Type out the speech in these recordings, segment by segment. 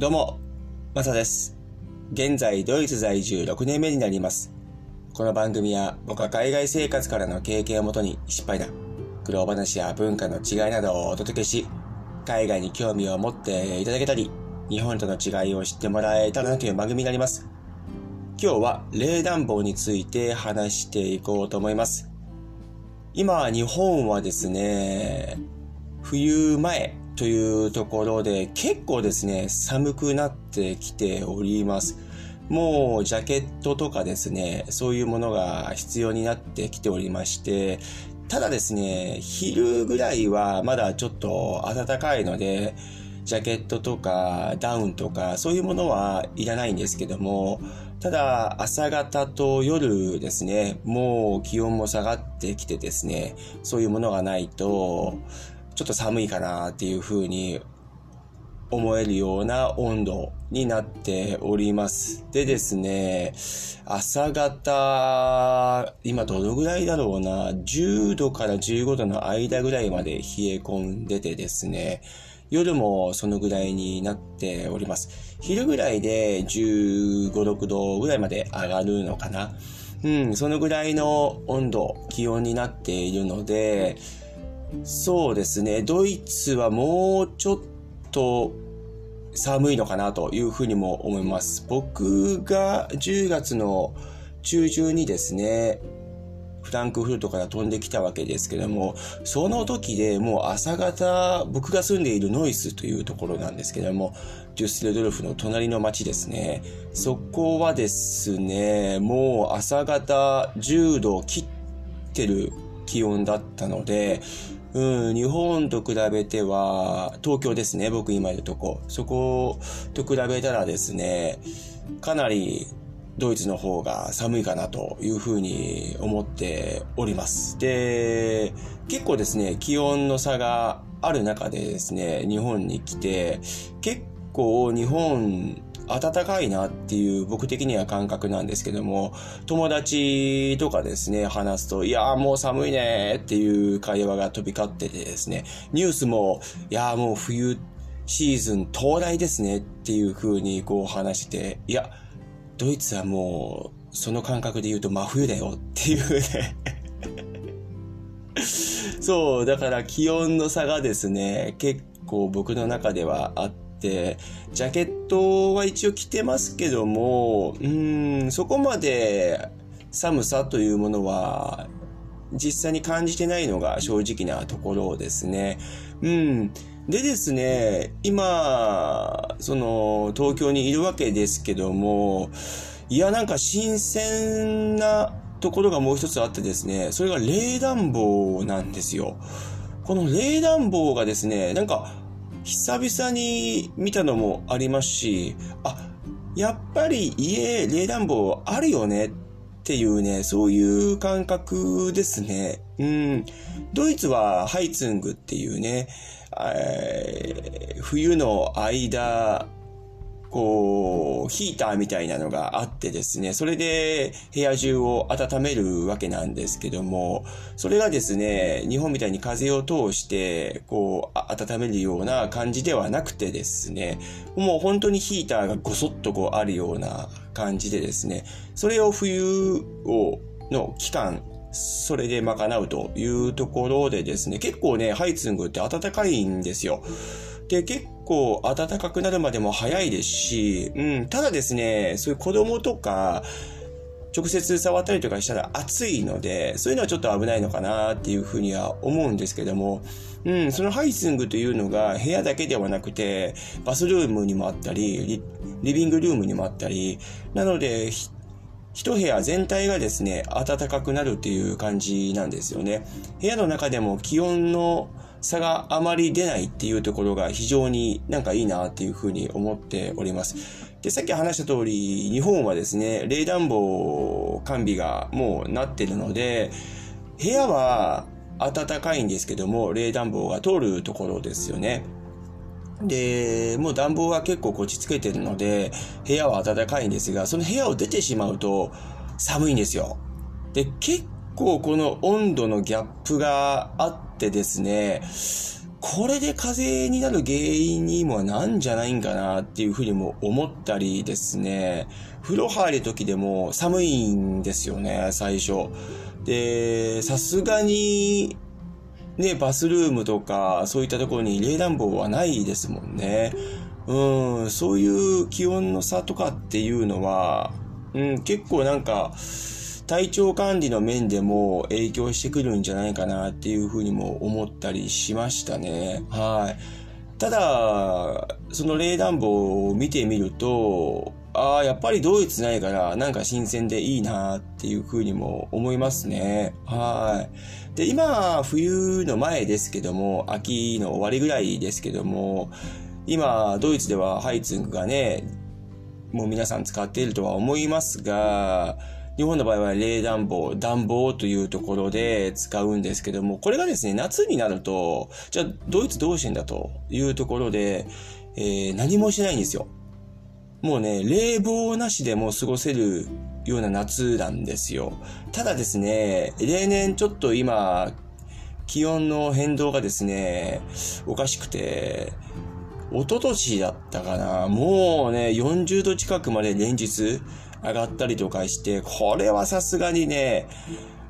どうも、マサです。現在、ドイツ在住6年目になります。この番組は、僕は海外生活からの経験をもとに失敗談、苦労話や文化の違いなどをお届けし、海外に興味を持っていただけたり、日本との違いを知ってもらえたらなという番組になります。今日は冷暖房について話していこうと思います。今、日本はですね、冬前というところで結構ですね、寒くなってきております。もうジャケットとかですね、そういうものが必要になってきておりまして、ただですね、昼ぐらいはまだちょっと暖かいので、ジャケットとかダウンとかそういうものはいらないんですけども、ただ朝方と夜ですね、もう気温も下がってきてですね、そういうものがないと、ちょっと寒いかなっていう風に思えるような温度になっております。でですね、朝方、今どのぐらいだろうな、10度から15度の間ぐらいまで冷え込んでてですね、夜もそのぐらいになっております。昼ぐらいで15、6度ぐらいまで上がるのかな。うん、そのぐらいの温度、気温になっているので、そうですね、ドイツはもうちょっと寒いのかなというふうにも思います。僕が10月の中旬にですね、フランクフルトから飛んできたわけですけども、その時でもう朝方、僕が住んでいるノイスというところなんですけども、デュッセルドルフの隣の町ですね。そこはですね、もう朝方10度切ってる気温だったので、うん、日本と比べては、東京ですね、僕今いるとこ。そこと比べたらですね、かなりドイツの方が寒いかなというふうに思っております。で、結構ですね、気温の差がある中でですね、日本に来て、結構日本暖かいなっていう僕的には感覚なんですけども、友達とかですね、話すと、いやーもう寒いねっていう会話が飛び交っててですね、ニュースも、いやーもう冬シーズン到来ですねっていう風にこう話して、いや、ドイツはもう、その感覚で言うと真冬だよっていうね。そう、だから気温の差がですね、結構僕の中ではあっ、ジャケットは一応着てますけども、うん、そこまで寒さというものは実際に感じてないのが正直なところですね。うん。でですね、今、その、東京にいるわけですけども、いや、なんか新鮮なところがもう一つあってですね、それが冷暖房なんですよ。この冷暖房がですね、なんか、久々に見たのもありますし、あ、やっぱり家、冷暖房あるよねっていうね、そういう感覚ですね。うん。ドイツはハイツングっていうね、えー冬の間、こう、ヒーターみたいなのがあってですね、それで部屋中を温めるわけなんですけども、それがですね、日本みたいに風を通して、こう、温めるような感じではなくてですね、もう本当にヒーターがごそっとこうあるような感じでですね、それを冬を、の期間、それで賄うというところでですね、結構ね、ハイツングって暖かいんですよ。で、結構暖かくなるまでも早いですし、うん、ただですね、そういう子供とか、直接触ったりとかしたら暑いので、そういうのはちょっと危ないのかなっていうふうには思うんですけども、うん、そのハイツングというのが部屋だけではなくて、バスルームにもあったり、リリビングルームにもあったり、なので、一部屋全体がですね、暖かくなるっていう感じなんですよね。部屋の中でも気温の差があまり出ないっていうところが非常になんかいいなっていうふうに思っております。で、さっき話した通り、日本はですね、冷暖房完備がもうなってるので、部屋は暖かいんですけども、冷暖房が通るところですよね。で、もう暖房は結構こちつけてるので、部屋は暖かいんですが、その部屋を出てしまうと寒いんですよ。で、結構この温度のギャップがあってってですね、これで風邪になる原因にもなんじゃないんかなっていうふうにも思ったりですね。風呂入る時でも寒いんですよね、最初。で、さすがに、ね、バスルームとか、そういったところに冷暖房はないですもんね。うん、そういう気温の差とかっていうのは、うん、結構なんか、体調管理の面でも影響してくるんじゃないかなっていうふうにも思ったりしましたね。はい。ただ、その冷暖房を見てみると、ああ、やっぱりドイツないから、なんか新鮮でいいなっていうふうにも思いますね。はい。で、今、冬の前ですけども、秋の終わりぐらいですけども、今、ドイツではハイツングがね、もう皆さん使っているとは思いますが、日本の場合は冷暖房、暖房というところで使うんですけども、これがですね、夏になると、じゃあドイツどうしてんだというところで、えー、何もしないんですよ。もうね、冷房なしでも過ごせるような夏なんですよ。ただですね、例年ちょっと今、気温の変動がですね、おかしくて、一昨年だったかな、もうね、40度近くまで連日上がったりとかして、これはさすがにね、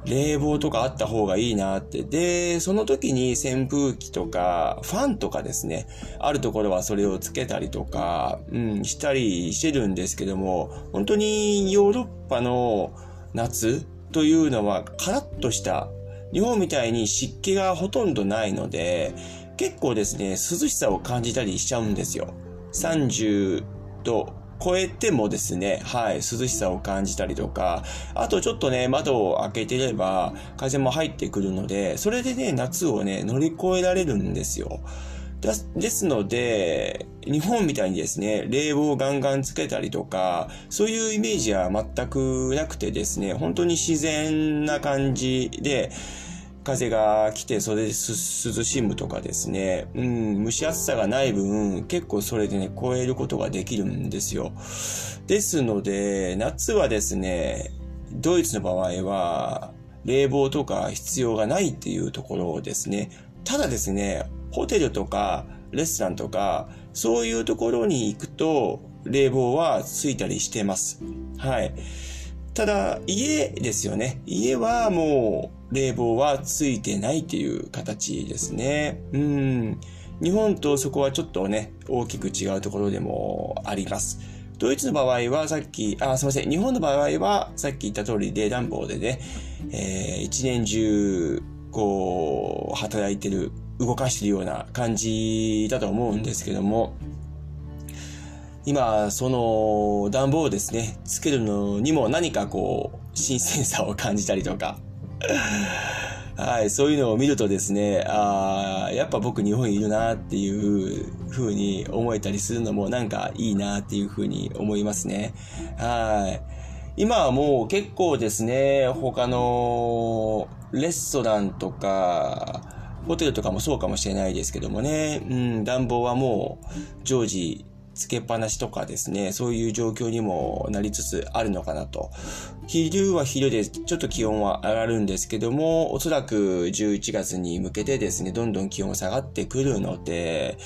冷房とかあった方がいいなって。で、その時に扇風機とか、ファンとかですね、あるところはそれをつけたりとか、うん、したりしてるんですけども、本当にヨーロッパの夏というのはカラッとした、日本みたいに湿気がほとんどないので、結構ですね、涼しさを感じたりしちゃうんですよ。30度超えてもですね、はい、涼しさを感じたりとか、あとちょっとね、窓を開けてれば風も入ってくるので、それでね、夏をね、乗り越えられるんですよ。ですので、日本みたいにですね、冷房をガンガンつけたりとか、そういうイメージは全くなくてですね、本当に自然な感じで、風が来てそれで涼しむとかですね、うん、蒸し暑さがない分、結構それでね、超えることができるんですよ。ですので、夏はですね、ドイツの場合は、冷房とか必要がないっていうところですね。ただですね、ホテルとかレストランとか、そういうところに行くと、冷房はついたりしてます。はい。ただ、家ですよね。家はもう冷房はついてないっていう形ですね。うん。日本とそこはちょっとね、大きく違うところでもあります。ドイツの場合はさっき、あ、すいません。日本の場合はさっき言った通り冷暖房でね、えー、一年中、こう、働いてる、動かしてるような感じだと思うんですけども、今、その暖房をですね、つけるのにも何かこう、新鮮さを感じたりとか、はい、そういうのを見るとですね、ああ、やっぱ僕日本にいるなっていう風に思えたりするのもなんかいいなっていう風に思いますね。はい。今はもう結構ですね、他のレストランとか、ホテルとかもそうかもしれないですけどもね、うん、暖房はもう常時つけっぱなしとかですね、そういう状況にもなりつつあるのかなと。昼は昼でちょっと気温は上がるんですけども、おそらく11月に向けてですね、どんどん気温下がってくるので、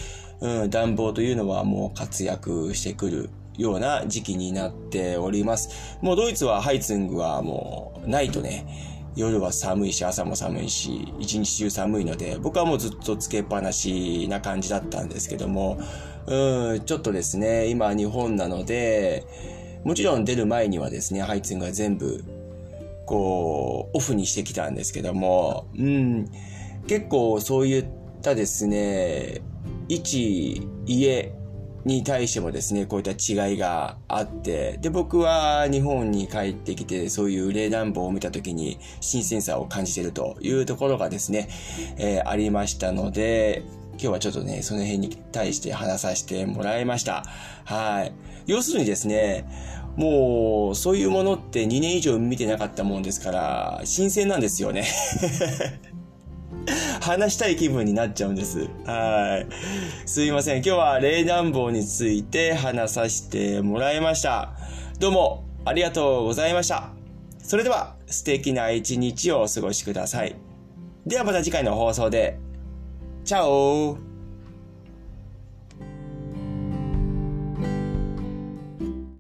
うん、暖房というのはもう活躍してくるような時期になっております。もうドイツはハイツングはもうないとね、夜は寒いし、朝も寒いし、一日中寒いので、僕はもうずっとつけっぱなしな感じだったんですけども、うん、ちょっとですね、今日本なので、もちろん出る前にはですね、ハイツンが全部、こう、オフにしてきたんですけども、うん、結構そういったですね、一家に対してもですね、こういった違いがあって、で、僕は日本に帰ってきて、そういう冷暖房を見た時に新鮮さを感じているというところがですね、えー、ありましたので、今日はちょっとね、その辺に対して話させてもらいました。はい。要するにですね、もう、そういうものって2年以上見てなかったもんですから、新鮮なんですよね。話したい気分になっちゃうんです。はい。すいません。今日は冷暖房について話させてもらいました。どうもありがとうございました。それでは素敵な一日をお過ごしください。ではまた次回の放送で。チャオ